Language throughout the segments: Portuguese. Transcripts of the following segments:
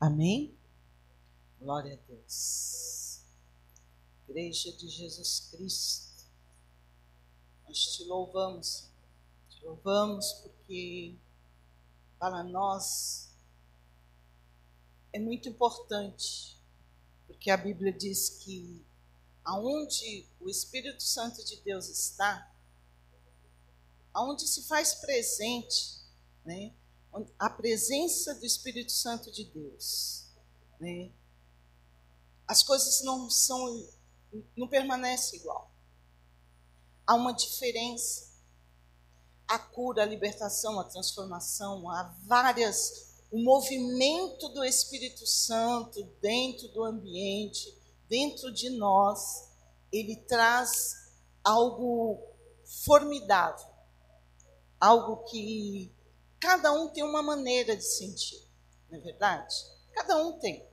Amém? Glória a Deus. Igreja de Jesus Cristo, nós te louvamos, te louvamos porque para nós é muito importante, porque a Bíblia diz que aonde o Espírito Santo de Deus está, aonde se faz presente, né, a presença do Espírito Santo de Deus, né, as coisas não são, não permanecem igual. Há uma diferença. A cura, a libertação, a transformação, há várias o movimento do Espírito Santo dentro do ambiente, dentro de nós, ele traz algo formidável, algo que cada um tem uma maneira de sentir, não é verdade? Cada um tem.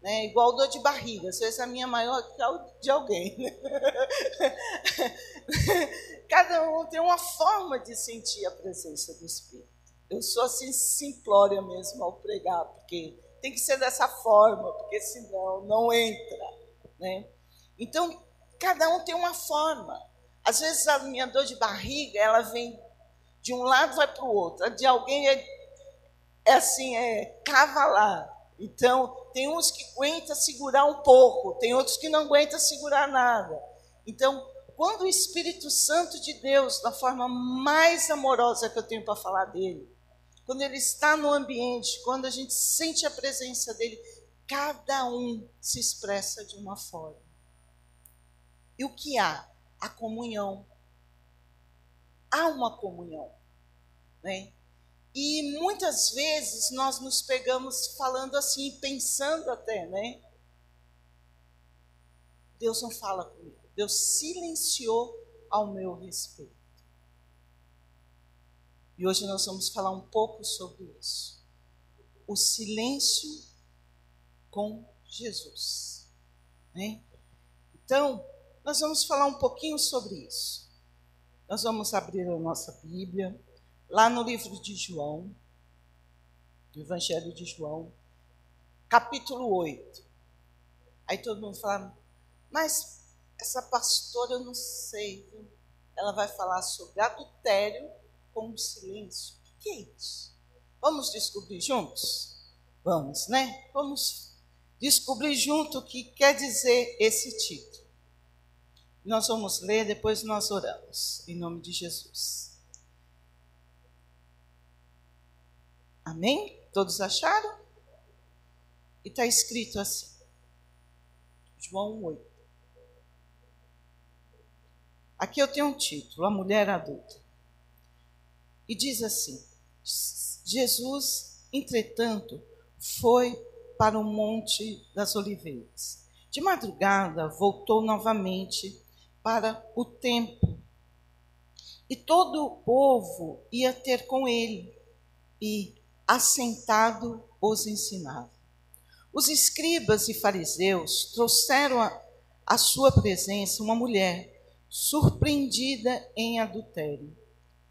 Né? Igual dor de barriga, às vezes a minha é maior que a de alguém. Né? cada um tem uma forma de sentir a presença do Espírito. Eu sou assim simplória mesmo ao pregar, porque tem que ser dessa forma, porque senão não entra, né? Então, cada um tem uma forma. Às vezes a minha dor de barriga, ela vem de um lado vai para o outro. A de alguém é, é assim, é cavalar. Então, tem uns que aguentam segurar um pouco, tem outros que não aguentam segurar nada. Então, quando o Espírito Santo de Deus, da forma mais amorosa que eu tenho para falar dele, quando ele está no ambiente, quando a gente sente a presença dele, cada um se expressa de uma forma. E o que há? A comunhão. Há uma comunhão. Né? E muitas vezes nós nos pegamos falando assim, pensando até, né? Deus não fala comigo. Deus silenciou ao meu respeito. E hoje nós vamos falar um pouco sobre isso. O silêncio com Jesus. Né? Então, nós vamos falar um pouquinho sobre isso. Nós vamos abrir a nossa Bíblia, lá no livro de João, do Evangelho de João, capítulo 8. Aí todo mundo fala, mas essa pastora eu não sei, viu? ela vai falar sobre adultério com silêncio. O que é isso? Vamos descobrir juntos? Vamos, né? Vamos descobrir junto o que quer dizer esse título. Nós vamos ler, depois nós oramos, em nome de Jesus. Amém? Todos acharam? E está escrito assim, João 8. Aqui eu tenho um título, A Mulher Adulta. E diz assim: Jesus, entretanto, foi para o Monte das Oliveiras. De madrugada, voltou novamente para o templo. E todo o povo ia ter com ele, e, assentado, os ensinava. Os escribas e fariseus trouxeram à sua presença uma mulher surpreendida em adultério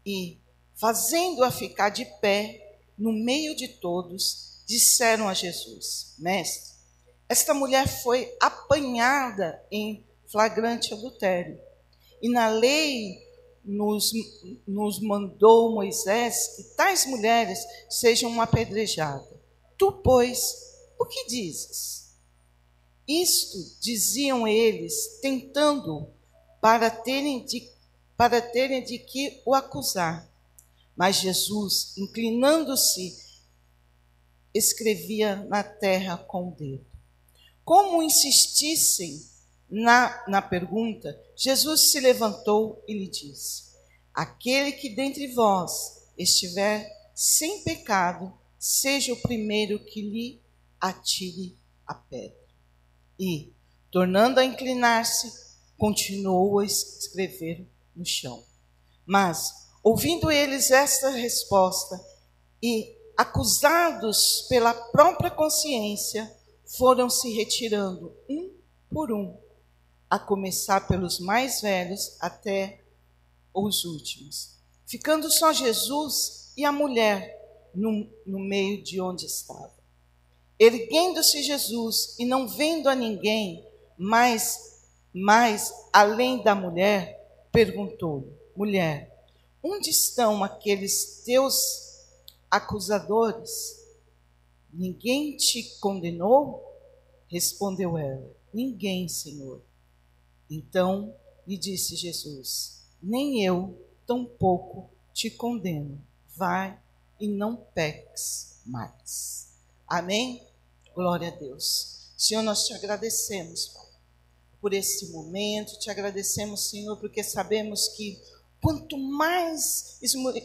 e, fazendo-a ficar de pé no meio de todos, disseram a Jesus: Mestre, esta mulher foi apanhada em flagrante adultério. E na lei nos, nos mandou Moisés que tais mulheres sejam apedrejadas. Tu, pois, o que dizes? Isto diziam eles, tentando para terem de, para terem de que o acusar. Mas Jesus, inclinando-se, escrevia na terra com o dedo. Como insistissem na, na pergunta, Jesus se levantou e lhe disse: Aquele que dentre vós estiver sem pecado, seja o primeiro que lhe atire a pedra. E, tornando a inclinar-se, continuou a escrever no chão. Mas, Ouvindo eles esta resposta e acusados pela própria consciência, foram se retirando um por um, a começar pelos mais velhos até os últimos, ficando só Jesus e a mulher no, no meio de onde estava. Erguendo-se Jesus e não vendo a ninguém, mas, mas além da mulher, perguntou: Mulher, onde estão aqueles teus acusadores? Ninguém te condenou? Respondeu ela: Ninguém, Senhor. Então lhe disse Jesus: Nem eu, tampouco, te condeno. Vai e não peques mais. Amém? Glória a Deus. Senhor, nós te agradecemos, Pai, por esse momento. Te agradecemos, Senhor, porque sabemos que quanto mais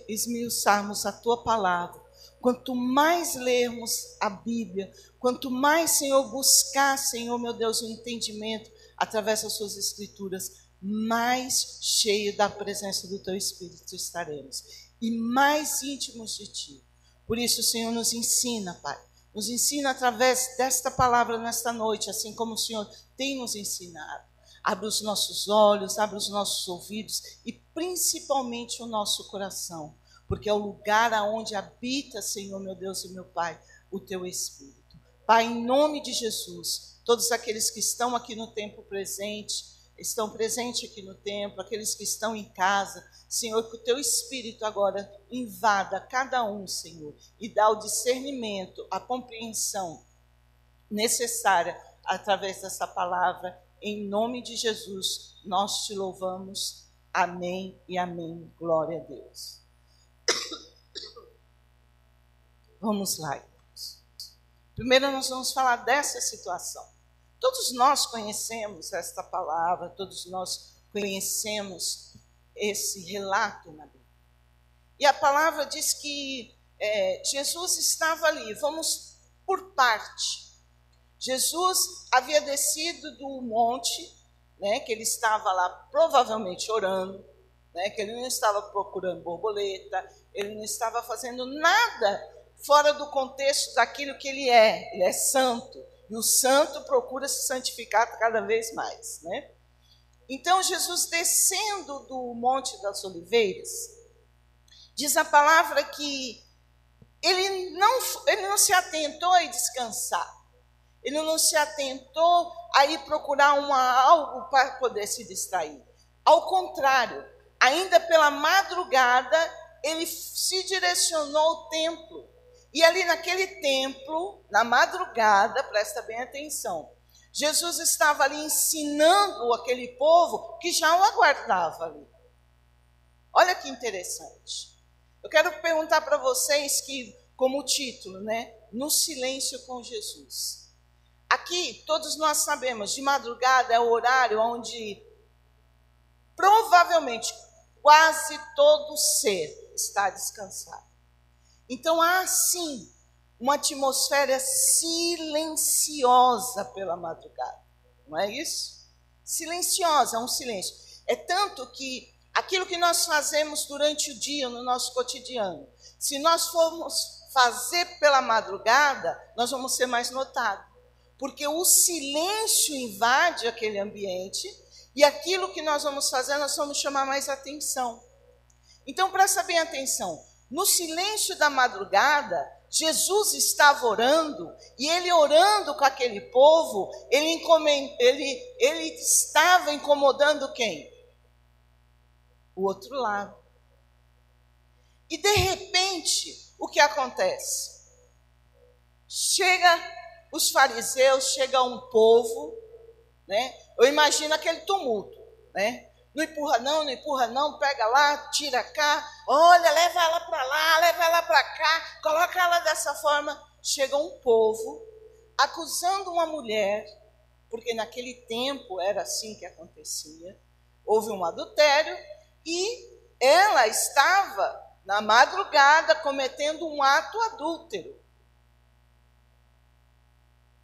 esmiuçarmos a tua palavra, quanto mais lermos a Bíblia, quanto mais, Senhor, buscar, Senhor, meu Deus, o entendimento através das suas escrituras, mais cheio da presença do teu Espírito estaremos e mais íntimos de ti. Por isso, Senhor, nos ensina, Pai. Nos ensina através desta palavra nesta noite, assim como o Senhor tem nos ensinado. Abre os nossos olhos, abre os nossos ouvidos e principalmente o nosso coração, porque é o lugar aonde habita, Senhor, meu Deus e meu Pai, o teu Espírito. Pai, em nome de Jesus, todos aqueles que estão aqui no tempo presente, estão presentes aqui no templo, aqueles que estão em casa, Senhor, que o teu Espírito agora invada cada um, Senhor, e dá o discernimento, a compreensão necessária através dessa palavra. Em nome de Jesus, nós te louvamos. Amém e amém. Glória a Deus. Vamos lá. Primeiro, nós vamos falar dessa situação. Todos nós conhecemos esta palavra, todos nós conhecemos esse relato na Bíblia. E a palavra diz que é, Jesus estava ali, vamos por parte. Jesus havia descido do monte, né, que ele estava lá provavelmente orando, né, que ele não estava procurando borboleta, ele não estava fazendo nada fora do contexto daquilo que ele é. Ele é santo, e o santo procura se santificar cada vez mais, né? Então, Jesus descendo do Monte das Oliveiras, diz a palavra que ele não, ele não se atentou a descansar, ele não se atentou a ir procurar uma, algo para poder se distrair. Ao contrário, ainda pela madrugada, ele se direcionou ao templo e ali naquele templo, na madrugada, presta bem atenção, Jesus estava ali ensinando aquele povo que já o aguardava ali. Olha que interessante. Eu quero perguntar para vocês que, como título, né? No silêncio com Jesus. Aqui, todos nós sabemos, de madrugada é o horário onde provavelmente quase todo ser está descansado. Então há sim uma atmosfera silenciosa pela madrugada, não é isso? Silenciosa, um silêncio. É tanto que aquilo que nós fazemos durante o dia, no nosso cotidiano, se nós formos fazer pela madrugada, nós vamos ser mais notados. Porque o silêncio invade aquele ambiente e aquilo que nós vamos fazer, nós vamos chamar mais atenção. Então, presta bem atenção. No silêncio da madrugada, Jesus estava orando, e ele orando com aquele povo, ele, ele, ele estava incomodando quem? O outro lado. E de repente, o que acontece? Chega os fariseus, chega um povo, né? Eu imagino aquele tumulto, né? Não empurra não, não empurra não, pega lá, tira cá, olha, leva ela para lá, leva ela para cá, coloca ela dessa forma. Chega um povo acusando uma mulher, porque naquele tempo era assim que acontecia. Houve um adultério e ela estava na madrugada cometendo um ato adúltero.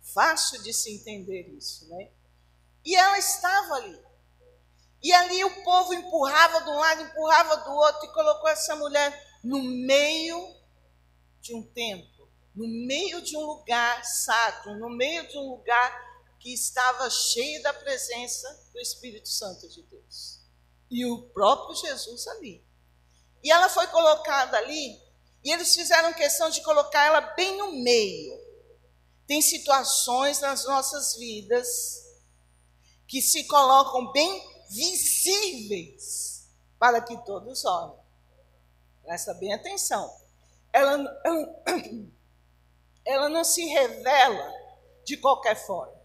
Fácil de se entender isso, né? E ela estava ali. E ali o povo empurrava de um lado, empurrava do outro e colocou essa mulher no meio de um templo, no meio de um lugar sacro, no meio de um lugar que estava cheio da presença do Espírito Santo de Deus. E o próprio Jesus ali. E ela foi colocada ali, e eles fizeram questão de colocar ela bem no meio. Tem situações nas nossas vidas que se colocam bem visíveis para que todos olhem. Presta bem atenção. Ela, ela, não se revela de qualquer forma.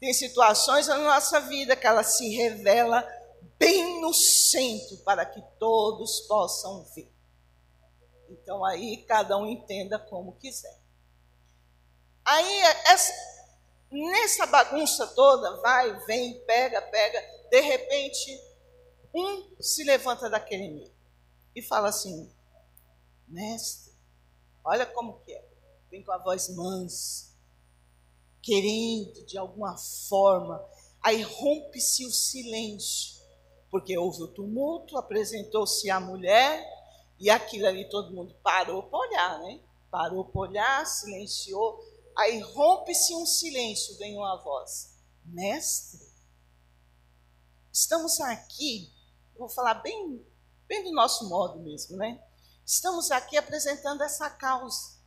Tem situações na nossa vida que ela se revela bem no centro para que todos possam ver. Então aí cada um entenda como quiser. Aí essa, nessa bagunça toda, vai, vem, pega, pega, de repente um se levanta daquele meio e fala assim: Mestre, olha como que é. Vem com a voz mansa, querendo de alguma forma. Aí rompe-se o silêncio, porque houve o tumulto, apresentou-se a mulher, e aquilo ali todo mundo parou para olhar, né? Parou para olhar, silenciou. Aí rompe-se um silêncio, vem uma voz: Mestre, estamos aqui, vou falar bem, bem do nosso modo mesmo, né? Estamos aqui apresentando essa causa.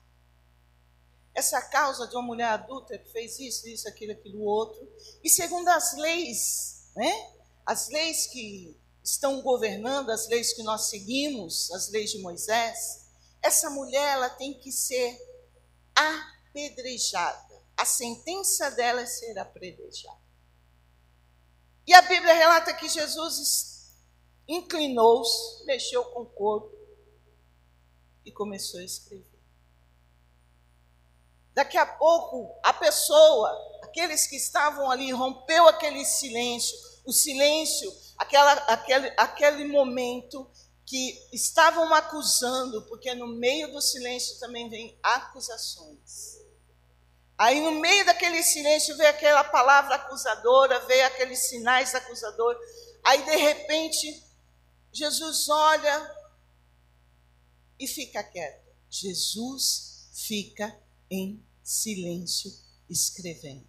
Essa causa de uma mulher adulta que fez isso, isso, aquilo, aquilo outro. E segundo as leis, né? As leis que estão governando, as leis que nós seguimos, as leis de Moisés, essa mulher ela tem que ser apedrejada. A sentença dela é ser apedrejada. E a Bíblia relata que Jesus inclinou-se, mexeu com o corpo e começou a escrever. Daqui a pouco, a pessoa, aqueles que estavam ali, rompeu aquele silêncio, o silêncio, aquela, aquele, aquele momento que estavam acusando, porque no meio do silêncio também vem acusações. Aí no meio daquele silêncio veio aquela palavra acusadora, veio aqueles sinais acusadores. Aí de repente Jesus olha e fica quieto. Jesus fica em silêncio escrevendo.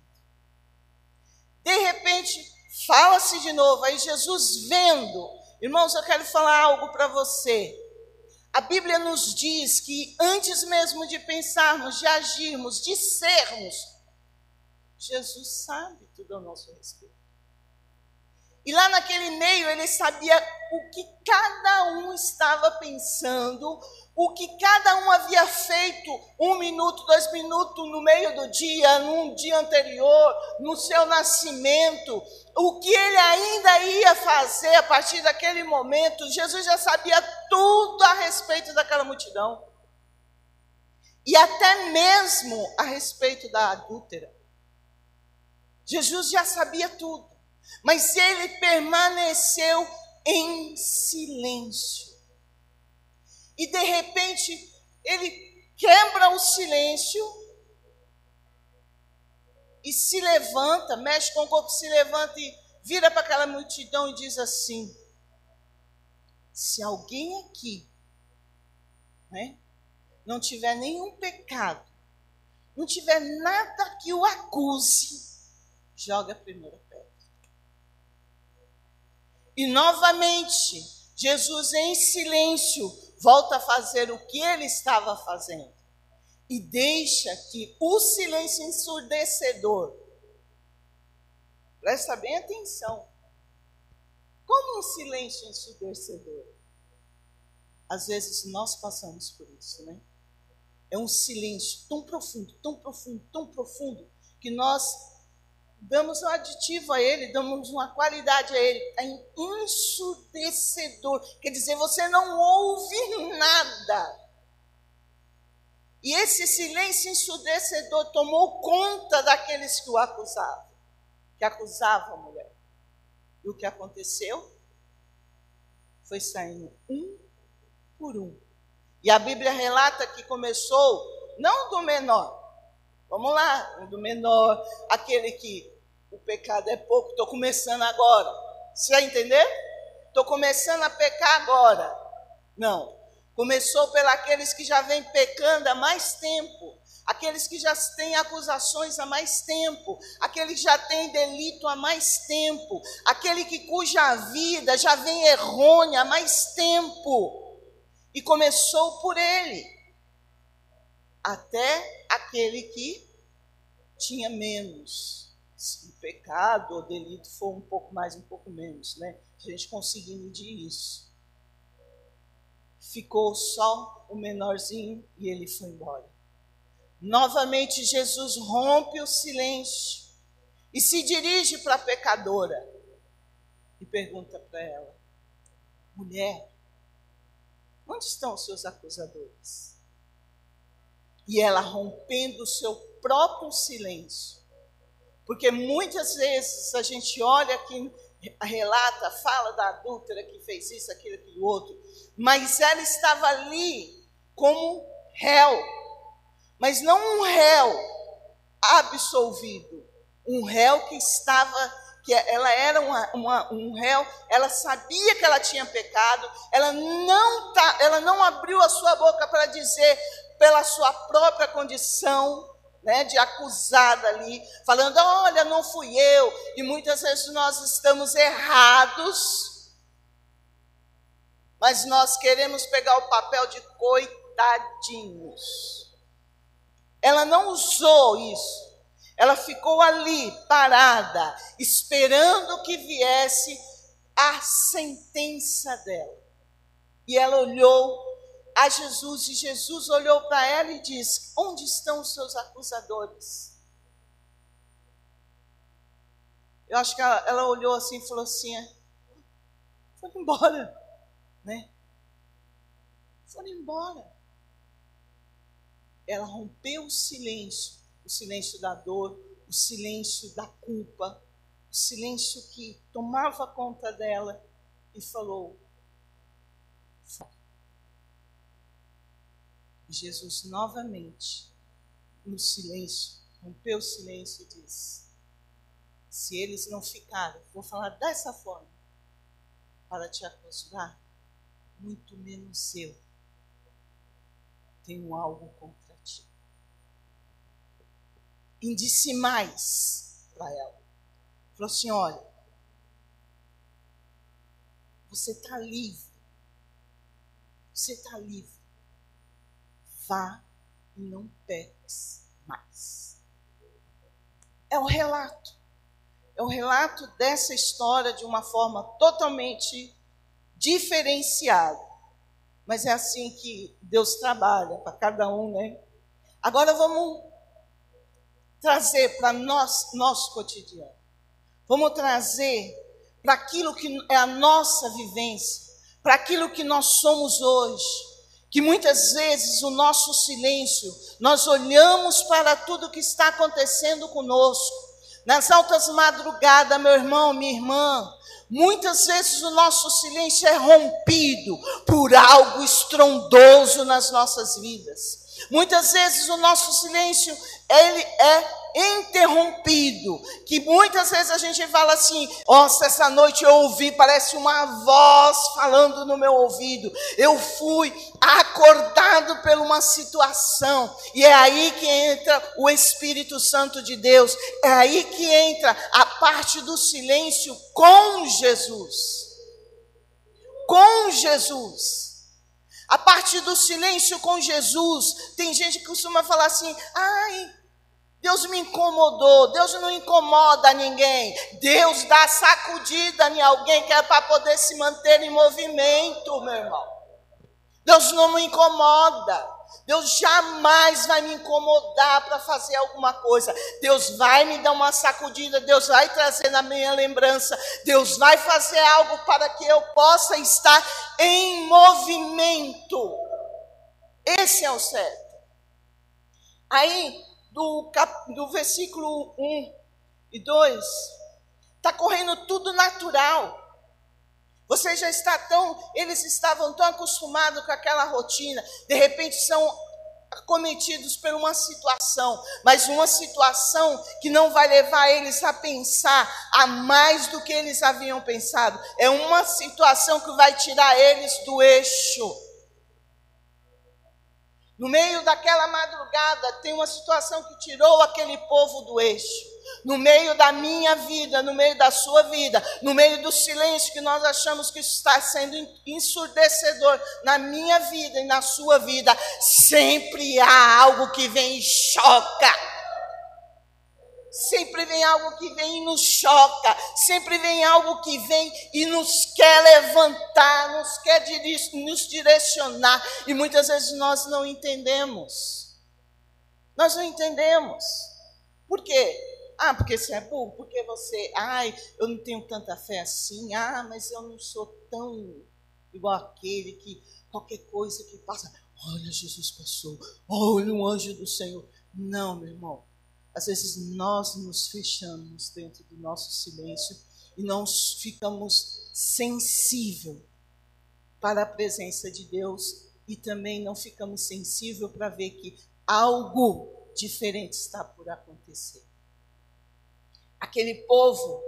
De repente fala-se de novo, aí Jesus vendo. Irmãos, eu quero falar algo para você. A Bíblia nos diz que antes mesmo de pensarmos, de agirmos, de sermos, Jesus sabe tudo ao nosso respeito. E lá naquele meio ele sabia o que cada um estava pensando, o que cada um havia feito um minuto, dois minutos no meio do dia, num dia anterior, no seu nascimento, o que ele ainda ia fazer a partir daquele momento, Jesus já sabia tudo a respeito daquela multidão. E até mesmo a respeito da adúltera. Jesus já sabia tudo, mas ele permaneceu em silêncio. E de repente, ele quebra o silêncio e se levanta, mexe com o corpo, se levanta e vira para aquela multidão e diz assim: se alguém aqui né, não tiver nenhum pecado, não tiver nada que o acuse, joga a primeira pedra. E novamente, Jesus em silêncio volta a fazer o que ele estava fazendo e deixa que o silêncio ensurdecedor, presta bem atenção, como um silêncio ensurdecedor? Às vezes nós passamos por isso, né? É um silêncio tão profundo, tão profundo, tão profundo, que nós damos um aditivo a ele, damos uma qualidade a ele. É ensurdecedor. Quer dizer, você não ouve nada. E esse silêncio ensurdecedor tomou conta daqueles que o acusavam, que acusavam a mulher. E o que aconteceu? Foi saindo um por um. E a Bíblia relata que começou, não do menor, vamos lá, do menor, aquele que o pecado é pouco, estou começando agora. Você vai entender? Estou começando a pecar agora. Não. Começou pelos que já vêm pecando há mais tempo, aqueles que já têm acusações há mais tempo, aquele que já tem delito há mais tempo, aquele que cuja vida já vem errônea há mais tempo. E começou por ele, até aquele que tinha menos. O pecado ou delito for um pouco mais, um pouco menos, né? A gente conseguir medir isso. Ficou só o menorzinho e ele foi embora. Novamente, Jesus rompe o silêncio e se dirige para a pecadora e pergunta para ela: mulher, onde estão os seus acusadores? E ela rompendo o seu próprio silêncio. Porque muitas vezes a gente olha aqui, relata, fala da adúltera que fez isso, aquilo, aquilo outro, mas ela estava ali como réu, mas não um réu absolvido, um réu que estava, que ela era uma, uma, um réu, ela sabia que ela tinha pecado, ela não, tá, ela não abriu a sua boca para dizer pela sua própria condição, né, de acusada ali, falando: olha, não fui eu. E muitas vezes nós estamos errados, mas nós queremos pegar o papel de coitadinhos. Ela não usou isso. Ela ficou ali, parada, esperando que viesse a sentença dela. E ela olhou a Jesus e Jesus olhou para ela e disse: Onde estão os seus acusadores? Eu acho que ela, ela olhou assim e falou assim: Foram embora, né? Foram embora. Ela rompeu o silêncio o silêncio da dor, o silêncio da culpa, o silêncio que tomava conta dela e falou: Jesus novamente, no silêncio, rompeu o silêncio e disse: Se eles não ficarem, vou falar dessa forma, para te acusar, muito menos eu tenho algo contra ti. E disse mais para ela. Falou assim: olha, você está livre. Você está livre vá e não peques mais. É o relato. É o relato dessa história de uma forma totalmente diferenciada. Mas é assim que Deus trabalha para cada um, né? Agora vamos trazer para nós nosso cotidiano. Vamos trazer para aquilo que é a nossa vivência, para aquilo que nós somos hoje que muitas vezes o nosso silêncio, nós olhamos para tudo que está acontecendo conosco, nas altas madrugadas, meu irmão, minha irmã, muitas vezes o nosso silêncio é rompido por algo estrondoso nas nossas vidas. Muitas vezes o nosso silêncio ele é interrompido, que muitas vezes a gente fala assim: nossa, essa noite eu ouvi, parece uma voz falando no meu ouvido. Eu fui acordado por uma situação, e é aí que entra o Espírito Santo de Deus, é aí que entra a parte do silêncio com Jesus. Com Jesus. A parte do silêncio com Jesus, tem gente que costuma falar assim: ai, Deus me incomodou. Deus não incomoda ninguém. Deus dá sacudida em alguém que é para poder se manter em movimento, meu irmão. Deus não me incomoda. Deus jamais vai me incomodar para fazer alguma coisa. Deus vai me dar uma sacudida, Deus vai trazer na minha lembrança, Deus vai fazer algo para que eu possa estar em movimento. Esse é o certo. Aí, do, cap, do versículo 1 e 2, está correndo tudo natural. Você já está tão, eles estavam tão acostumados com aquela rotina, de repente são acometidos por uma situação, mas uma situação que não vai levar eles a pensar a mais do que eles haviam pensado. É uma situação que vai tirar eles do eixo. No meio daquela madrugada, tem uma situação que tirou aquele povo do eixo. No meio da minha vida, no meio da sua vida, no meio do silêncio que nós achamos que está sendo ensurdecedor na minha vida e na sua vida, sempre há algo que vem e choca. Sempre vem algo que vem e nos choca, sempre vem algo que vem e nos quer levantar, nos quer nos direcionar, e muitas vezes nós não entendemos. Nós não entendemos. Por quê? Ah, porque você é burro, porque você, ai, eu não tenho tanta fé assim, ah, mas eu não sou tão igual aquele que qualquer coisa que passa, olha, Jesus passou, olha um anjo do Senhor. Não, meu irmão. Às vezes nós nos fechamos dentro do nosso silêncio e não ficamos sensível para a presença de Deus e também não ficamos sensível para ver que algo diferente está por acontecer. Aquele povo,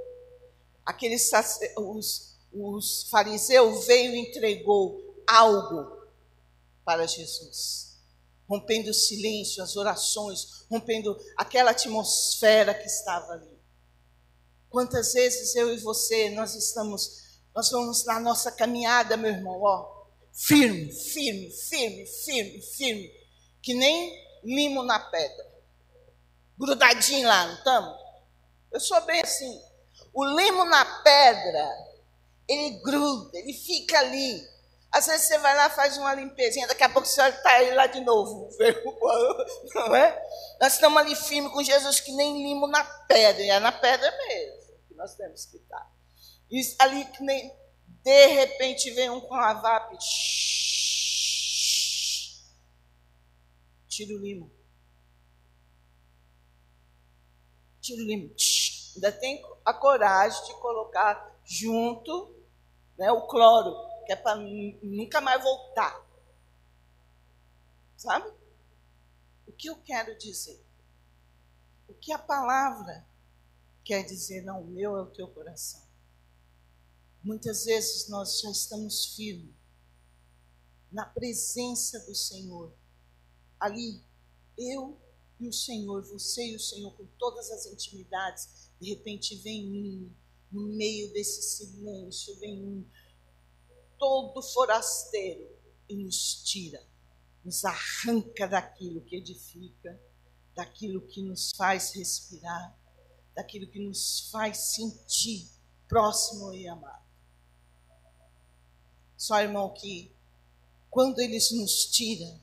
aqueles os, os fariseus veio e entregou algo para Jesus rompendo o silêncio, as orações, rompendo aquela atmosfera que estava ali. Quantas vezes eu e você, nós estamos, nós vamos na nossa caminhada, meu irmão, ó, firme, firme, firme, firme, firme, que nem limo na pedra, grudadinho lá, não estamos? Eu sou bem assim. O limo na pedra, ele gruda, ele fica ali. Às vezes você vai lá, faz uma limpezinha, daqui a pouco você está aí lá de novo. Não é? Nós estamos ali firmes com Jesus que nem limo na pedra, e é na pedra mesmo que nós temos que estar. E ali que nem de repente vem um com a VAP. Tira o limo. Tira o limo. Ainda tem a coragem de colocar junto né, o cloro que é para nunca mais voltar. Sabe? O que eu quero dizer? O que a palavra quer dizer, não, o meu é o teu coração. Muitas vezes nós já estamos firmes na presença do Senhor. Ali, eu e o Senhor, você e o Senhor, com todas as intimidades, de repente vem um, no meio desse silêncio, vem um, todo forasteiro e nos tira, nos arranca daquilo que edifica, daquilo que nos faz respirar, daquilo que nos faz sentir próximo e amado. Só, irmão, que quando eles nos tiram,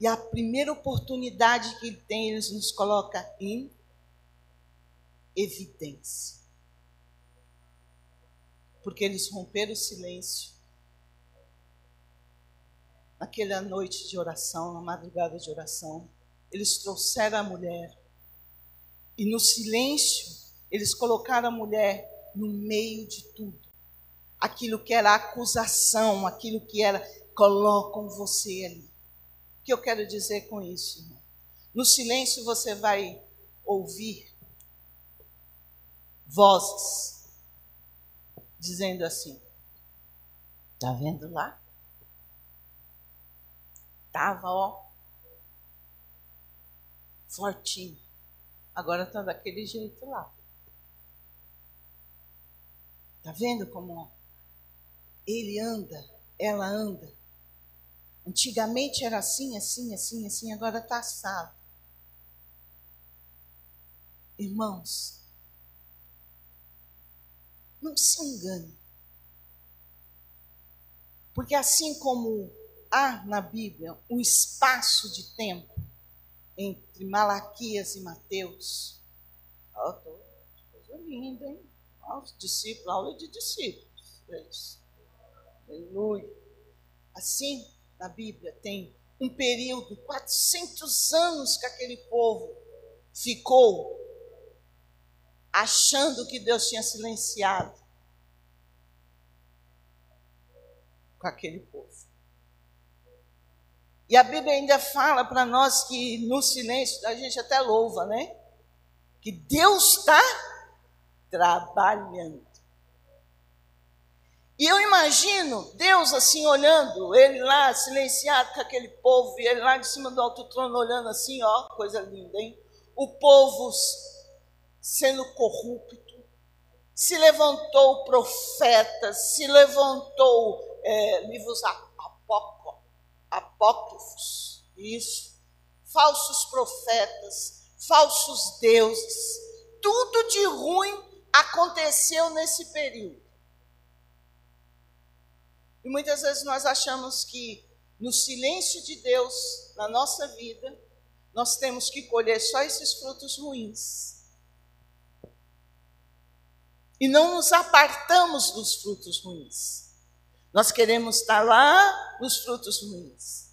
e a primeira oportunidade que ele tem, eles nos coloca em evidência porque eles romperam o silêncio. Naquela noite de oração, na madrugada de oração, eles trouxeram a mulher. E no silêncio, eles colocaram a mulher no meio de tudo. Aquilo que era acusação, aquilo que era, colocam você ali. O que eu quero dizer com isso, irmão? No silêncio você vai ouvir vozes dizendo assim: Está vendo lá? Estava, ó, fortinho. Agora está daquele jeito lá. Está vendo como ele anda, ela anda? Antigamente era assim, assim, assim, assim, agora está assado. Irmãos, não se engane. Porque assim como há na Bíblia um espaço de tempo entre Malaquias e Mateus, ó, oh, coisa linda, hein? Ó, os discípulos, aula de discípulos. É isso. Aleluia. Assim, na Bíblia tem um período, 400 anos que aquele povo ficou achando que Deus tinha silenciado com aquele povo. E a Bíblia ainda fala para nós que no silêncio a gente até louva, né? Que Deus está trabalhando. E eu imagino Deus assim olhando, ele lá silenciado com aquele povo, e ele lá de cima do alto trono olhando assim, ó, coisa linda, hein? O povo sendo corrupto, se levantou profetas, se levantou é, livros apócrifos, isso, falsos profetas, falsos deuses. Tudo de ruim aconteceu nesse período. E muitas vezes nós achamos que no silêncio de Deus na nossa vida, nós temos que colher só esses frutos ruins. E não nos apartamos dos frutos ruins. Nós queremos estar lá nos frutos ruins.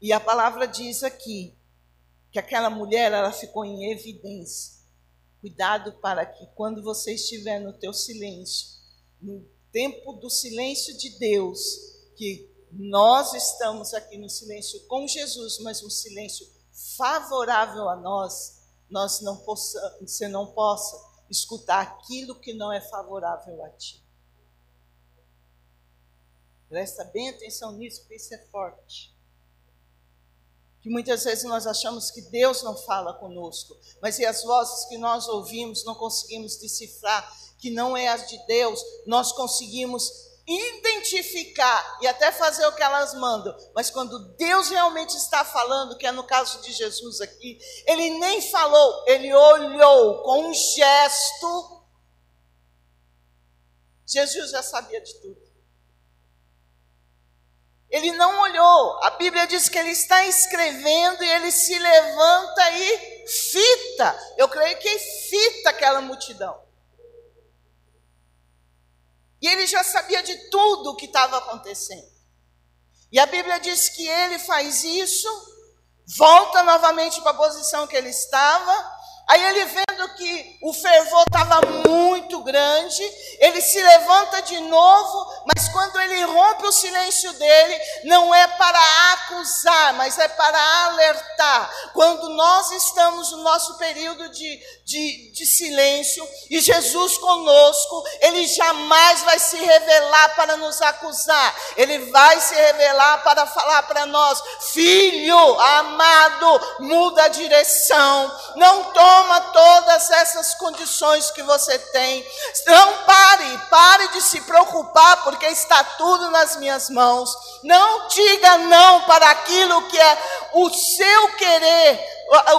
E a palavra diz aqui que aquela mulher ela ficou em evidência. Cuidado para que quando você estiver no teu silêncio, no tempo do silêncio de Deus, que nós estamos aqui no silêncio com Jesus, mas um silêncio favorável a nós, nós não possa, você não possa escutar aquilo que não é favorável a ti. Presta bem atenção nisso, porque isso é forte. Que muitas vezes nós achamos que Deus não fala conosco, mas e as vozes que nós ouvimos não conseguimos decifrar, que não é as de Deus, nós conseguimos identificar e até fazer o que elas mandam, mas quando Deus realmente está falando, que é no caso de Jesus aqui, ele nem falou, ele olhou com um gesto. Jesus já sabia de tudo. Ele não olhou. A Bíblia diz que ele está escrevendo e ele se levanta e fita. Eu creio que fita aquela multidão. E ele já sabia de tudo o que estava acontecendo. E a Bíblia diz que ele faz isso, volta novamente para a posição que ele estava, Aí ele vendo que o fervor estava muito grande, ele se levanta de novo, mas quando ele rompe o silêncio dele, não é para acusar, mas é para alertar. Quando nós estamos no nosso período de, de, de silêncio e Jesus conosco, ele jamais vai se revelar para nos acusar, ele vai se revelar para falar para nós: filho amado, muda a direção, não toma todas essas condições que você tem. Não pare, pare de se preocupar, porque está tudo nas minhas mãos. Não diga não para aquilo que é o seu querer,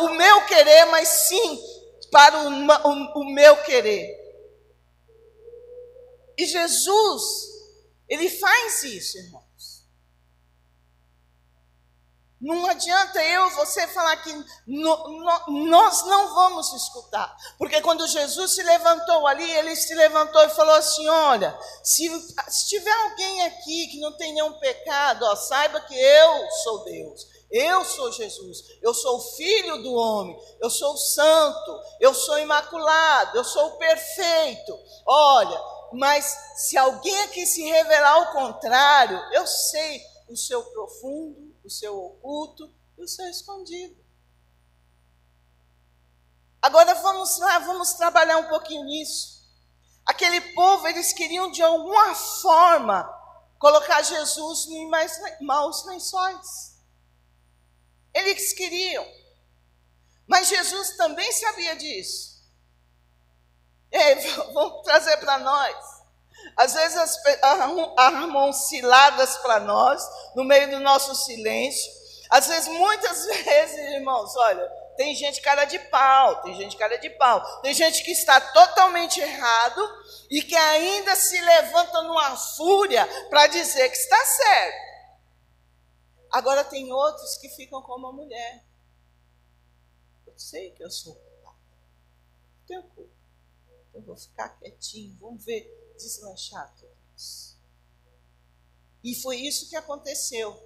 o meu querer, mas sim para o, o, o meu querer. E Jesus, ele faz isso, irmão. Não adianta eu você falar que no, no, nós não vamos escutar. Porque quando Jesus se levantou ali, ele se levantou e falou assim: Olha, se, se tiver alguém aqui que não tem nenhum pecado, ó, saiba que eu sou Deus. Eu sou Jesus, eu sou filho do homem, eu sou o santo, eu sou imaculado, eu sou perfeito. Olha, mas se alguém aqui se revelar o contrário, eu sei o seu profundo o seu oculto e o seu escondido. Agora vamos lá, vamos trabalhar um pouquinho nisso. Aquele povo, eles queriam de alguma forma colocar Jesus em mais, maus lençóis. Eles queriam. Mas Jesus também sabia disso. Ei, vamos trazer para nós. Às vezes as, armam ciladas para nós, no meio do nosso silêncio. Às vezes, muitas vezes, irmãos, olha, tem gente cara de pau, tem gente cara de pau, tem gente que está totalmente errado e que ainda se levanta numa fúria para dizer que está certo. Agora tem outros que ficam como a mulher. Eu sei que eu sou culpado. Tenho culpa. Eu vou ficar quietinho, vamos ver deslanchar tudo isso. E foi isso que aconteceu.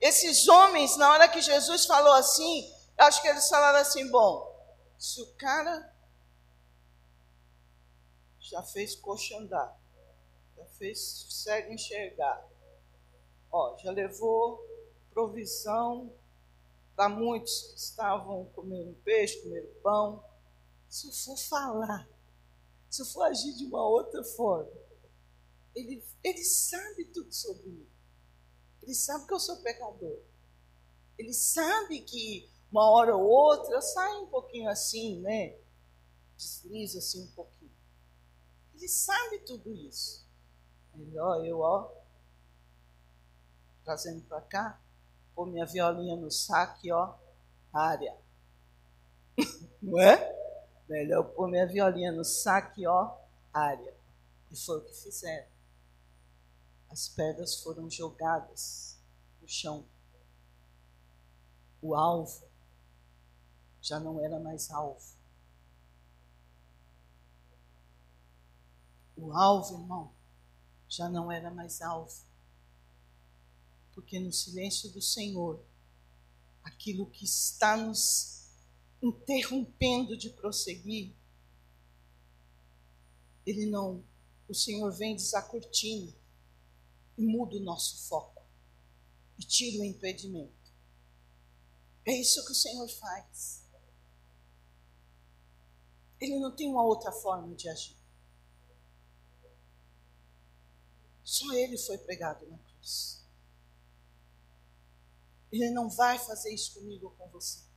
Esses homens, na hora que Jesus falou assim, acho que eles falaram assim: bom, se o cara já fez coxa andar, já fez cego enxergar, ó, já levou provisão para muitos que estavam comendo peixe, comendo pão. Se eu for falar se eu for agir de uma outra forma, ele, ele sabe tudo sobre mim. Ele sabe que eu sou pecador. Ele sabe que uma hora ou outra eu saio um pouquinho assim, né? Deslizo assim um pouquinho. Ele sabe tudo isso. Ele, ó, eu, ó, trazendo para cá, pôr minha violinha no saque, ó, área. Não é? Melhor pôr minha violinha no saque, ó, área. E foi o que fizeram. As pedras foram jogadas no chão. O alvo já não era mais alvo. O alvo, irmão, já não era mais alvo. Porque no silêncio do Senhor, aquilo que está nos interrompendo de prosseguir, ele não, o Senhor vem desacortina e muda o nosso foco e tira o impedimento. É isso que o Senhor faz. Ele não tem uma outra forma de agir. Só ele foi pregado na cruz. Ele não vai fazer isso comigo ou com você.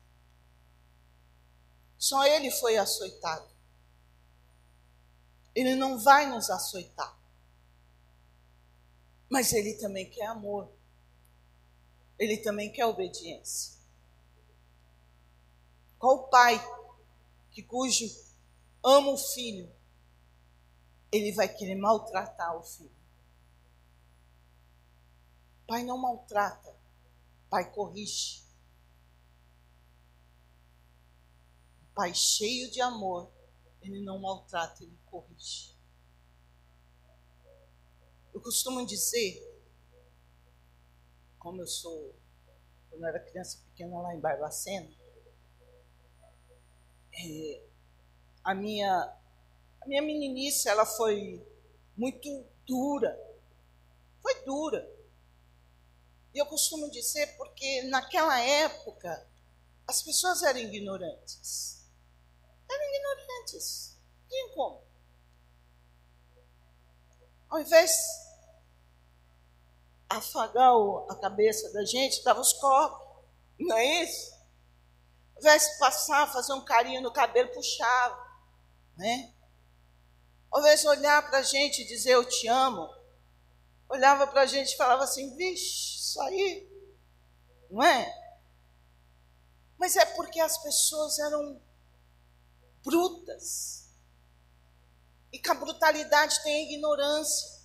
Só ele foi açoitado. Ele não vai nos açoitar. Mas ele também quer amor. Ele também quer obediência. Qual pai que cujo ama o filho, ele vai querer maltratar o filho? Pai não maltrata, pai corrige. Pai cheio de amor, ele não maltrata, ele corrige. Eu costumo dizer, como eu sou, quando eu era criança pequena lá em Barbacena, é, a minha a minha meninice ela foi muito dura, foi dura. E eu costumo dizer porque naquela época as pessoas eram ignorantes. Eram ignorantes. Tinha como. Ao invés de afagar a cabeça da gente, dava os copos. Não é isso? Ao invés de passar, fazer um carinho no cabelo, puxava. Né? Ao invés de olhar para a gente e dizer eu te amo, olhava para a gente e falava assim, vixe, isso aí, não é? Mas é porque as pessoas eram brutas. E com a brutalidade tem a ignorância.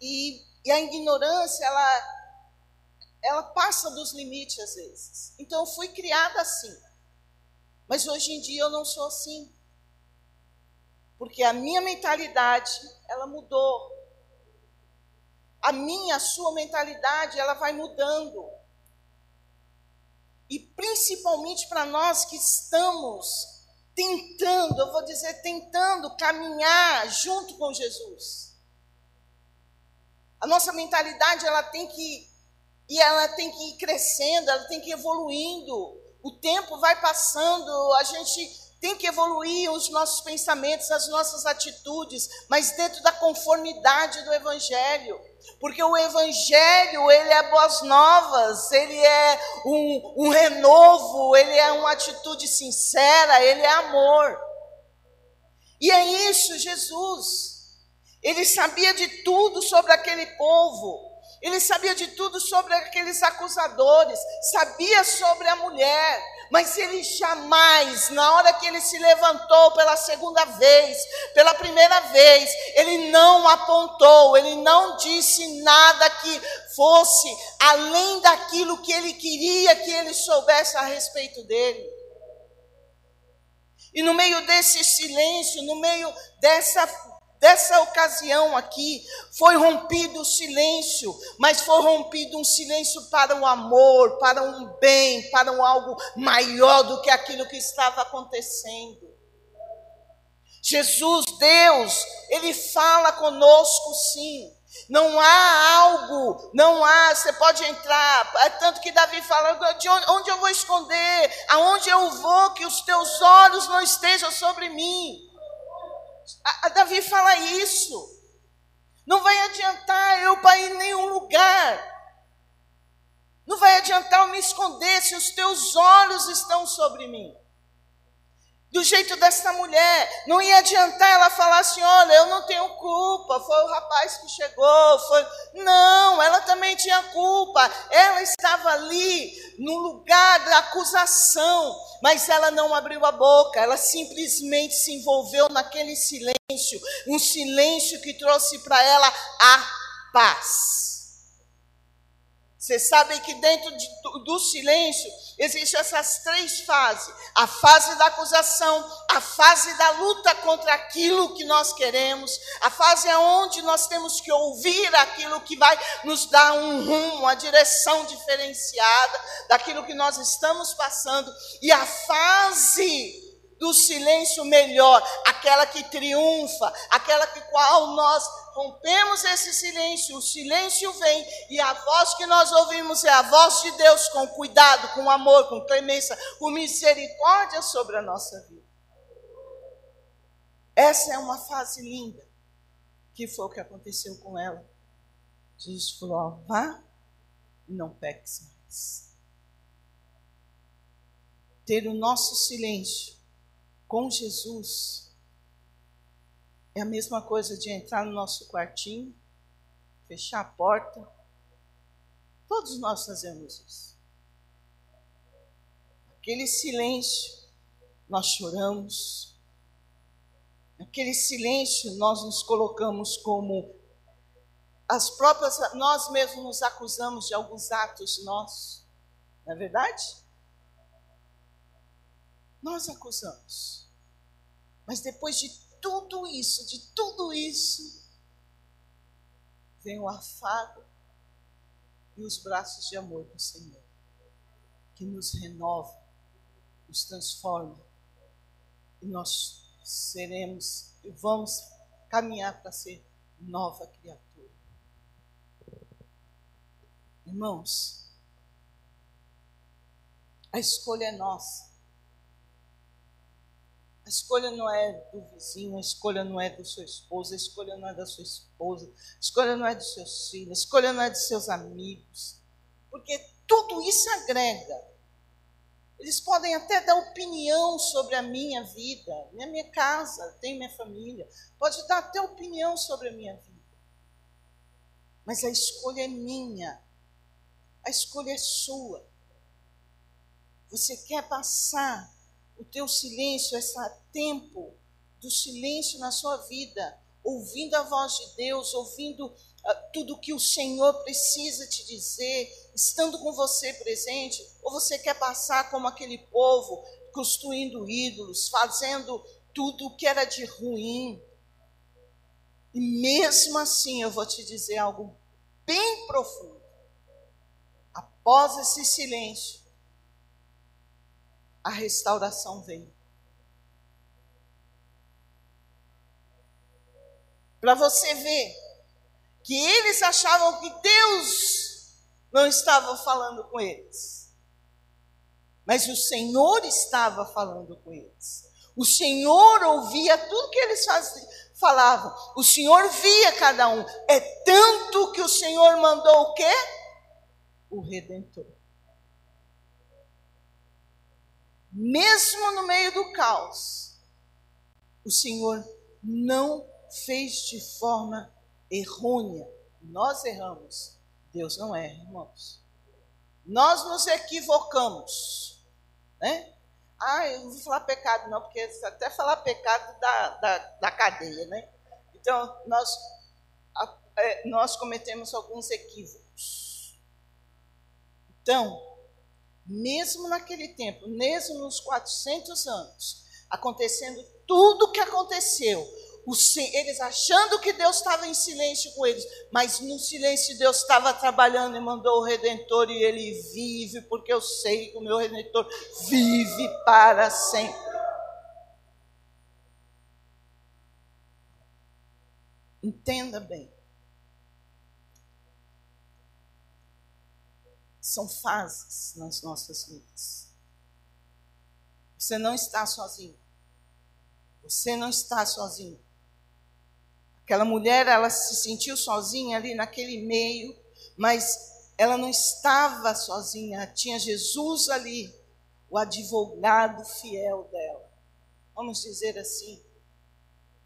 E, e a ignorância, ela, ela passa dos limites às vezes. Então eu fui criada assim. Mas hoje em dia eu não sou assim. Porque a minha mentalidade, ela mudou a minha, a sua mentalidade, ela vai mudando. E principalmente para nós que estamos tentando, eu vou dizer, tentando caminhar junto com Jesus. A nossa mentalidade, ela tem que e ela tem que ir crescendo, ela tem que ir evoluindo. O tempo vai passando, a gente tem que evoluir os nossos pensamentos, as nossas atitudes, mas dentro da conformidade do evangelho. Porque o Evangelho, ele é boas novas, ele é um, um renovo, ele é uma atitude sincera, ele é amor. E é isso, Jesus. Ele sabia de tudo sobre aquele povo. Ele sabia de tudo sobre aqueles acusadores, sabia sobre a mulher, mas ele jamais, na hora que ele se levantou pela segunda vez, pela primeira vez, ele não apontou, ele não disse nada que fosse além daquilo que ele queria que ele soubesse a respeito dele. E no meio desse silêncio, no meio dessa Dessa ocasião aqui, foi rompido o silêncio, mas foi rompido um silêncio para o amor, para um bem, para um algo maior do que aquilo que estava acontecendo. Jesus, Deus, Ele fala conosco sim. Não há algo, não há, você pode entrar. É tanto que Davi fala: de onde, onde eu vou esconder? Aonde eu vou que os teus olhos não estejam sobre mim? A, a Davi fala isso. Não vai adiantar eu para ir em nenhum lugar. Não vai adiantar eu me esconder se os teus olhos estão sobre mim. Do jeito dessa mulher. Não ia adiantar ela falar assim: olha, eu não tenho culpa, foi o rapaz que chegou. Foi... Não, ela também tinha culpa. Ela estava ali no lugar da acusação, mas ela não abriu a boca, ela simplesmente se envolveu naquele silêncio um silêncio que trouxe para ela a paz. Vocês sabem que dentro de, do, silêncio existem essas três fases: a fase da acusação, a fase da luta contra aquilo que nós queremos, a fase onde nós temos que ouvir aquilo que vai nos dar um rumo, uma direção diferenciada daquilo que nós estamos passando, e a fase do silêncio melhor, aquela que triunfa, aquela que qual nós rompemos esse silêncio, o silêncio vem e a voz que nós ouvimos é a voz de Deus com cuidado, com amor, com clemência, com misericórdia sobre a nossa vida. Essa é uma fase linda, que foi o que aconteceu com ela. Jesus falou: vá e não peques mais. Ter o nosso silêncio com Jesus é a mesma coisa de entrar no nosso quartinho, fechar a porta. Todos nós fazemos isso. Aquele silêncio, nós choramos. Aquele silêncio, nós nos colocamos como as próprias, nós mesmos nos acusamos de alguns atos nossos. Não é verdade? Nós acusamos. Mas depois de tudo isso, de tudo isso, vem o afago e os braços de amor do Senhor, que nos renova, nos transforma, e nós seremos e vamos caminhar para ser nova criatura. Irmãos, a escolha é nossa. A escolha não é do vizinho, a escolha não é do seu esposo, a escolha não é da sua esposa, a escolha não é dos seus filhos, a escolha não é dos seus amigos. Porque tudo isso agrega. Eles podem até dar opinião sobre a minha vida, minha, minha casa, tem minha família. Pode dar até opinião sobre a minha vida. Mas a escolha é minha. A escolha é sua. Você quer passar o teu silêncio, esse tempo do silêncio na sua vida, ouvindo a voz de Deus, ouvindo uh, tudo que o Senhor precisa te dizer, estando com você presente, ou você quer passar como aquele povo, construindo ídolos, fazendo tudo o que era de ruim. E mesmo assim, eu vou te dizer algo bem profundo. Após esse silêncio, a restauração vem. Para você ver que eles achavam que Deus não estava falando com eles. Mas o Senhor estava falando com eles. O Senhor ouvia tudo que eles faziam, falavam. O Senhor via cada um. É tanto que o Senhor mandou o quê? O Redentor. Mesmo no meio do caos, o Senhor não fez de forma errônea. Nós erramos, Deus não erra, irmãos. Nós nos equivocamos, né? Ah, eu não vou falar pecado não, porque até falar pecado da, da, da cadeia, né? Então, nós, é, nós cometemos alguns equívocos. Então, mesmo naquele tempo, mesmo nos 400 anos, acontecendo tudo o que aconteceu, eles achando que Deus estava em silêncio com eles, mas no silêncio Deus estava trabalhando e mandou o Redentor e ele vive, porque eu sei que o meu Redentor vive para sempre. Entenda bem. São fases nas nossas vidas. Você não está sozinho. Você não está sozinho. Aquela mulher, ela se sentiu sozinha ali naquele meio, mas ela não estava sozinha. Tinha Jesus ali, o advogado fiel dela. vamos dizer assim,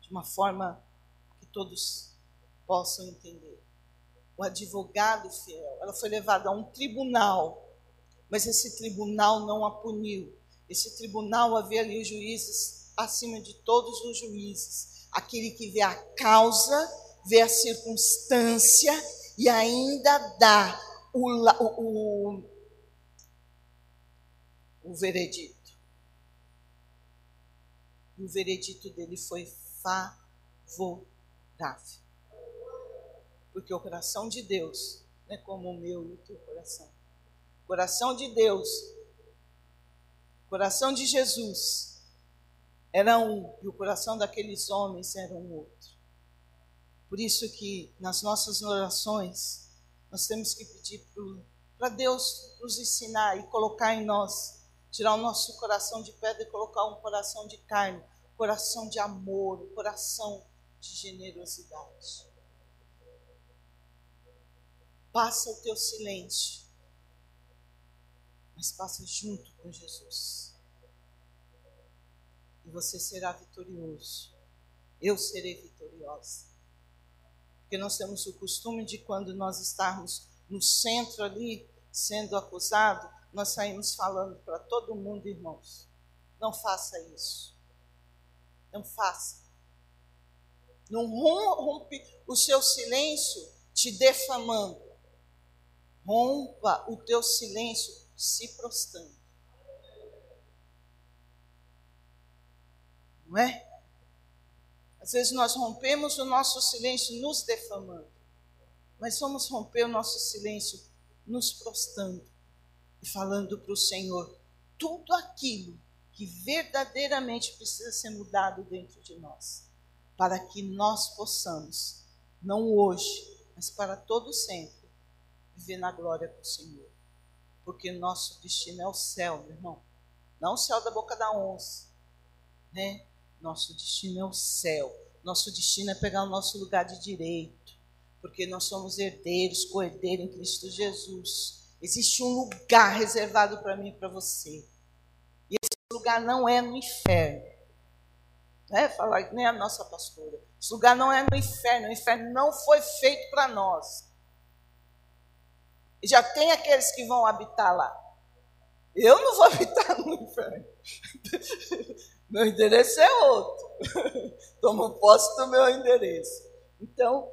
de uma forma que todos possam entender. O advogado fiel, ela foi levada a um tribunal, mas esse tribunal não a puniu. Esse tribunal havia ali os juízes acima de todos os juízes, aquele que vê a causa, vê a circunstância e ainda dá o, o, o, o veredito. E o veredito dele foi favorável. Porque o coração de Deus não é como o meu e o teu coração. O coração de Deus, o coração de Jesus, era um, e o coração daqueles homens era um outro. Por isso que nas nossas orações, nós temos que pedir para Deus nos ensinar e colocar em nós, tirar o nosso coração de pedra e colocar um coração de carne, coração de amor, coração de generosidade. Passa o teu silêncio, mas passa junto com Jesus. E você será vitorioso. Eu serei vitoriosa. Porque nós temos o costume de quando nós estarmos no centro ali, sendo acusado, nós saímos falando para todo mundo, irmãos. Não faça isso. Não faça. Não rompe o seu silêncio te defamando. Rompa o teu silêncio se prostrando. Não é? Às vezes nós rompemos o nosso silêncio nos defamando, mas vamos romper o nosso silêncio nos prostrando e falando para o Senhor tudo aquilo que verdadeiramente precisa ser mudado dentro de nós, para que nós possamos, não hoje, mas para todo sempre, viver na glória do Senhor. Porque nosso destino é o céu, meu irmão. Não o céu da boca da onça, né? Nosso destino é o céu. Nosso destino é pegar o nosso lugar de direito, porque nós somos herdeiros, co-herdeiros em Cristo Jesus. Existe um lugar reservado para mim e para você. E esse lugar não é no inferno. Né? Falar nem a nossa pastora. Esse lugar não é no inferno. O inferno não foi feito para nós. Já tem aqueles que vão habitar lá. Eu não vou habitar no inferno. Meu endereço é outro. Tomo posse do meu endereço. Então,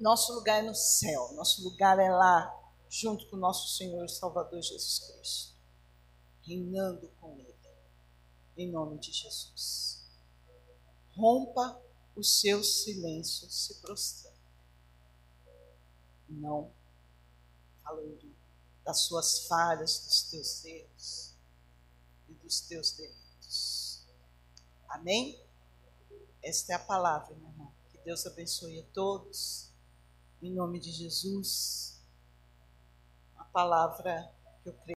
nosso lugar é no céu. Nosso lugar é lá, junto com nosso Senhor e Salvador Jesus Cristo. Reinando com Ele. Em nome de Jesus. Rompa o seu silêncio se prostrando. Não falando das suas falhas, dos teus erros e dos teus delitos. Amém? Esta é a palavra, meu irmão. Que Deus abençoe a todos. Em nome de Jesus. A palavra que eu creio.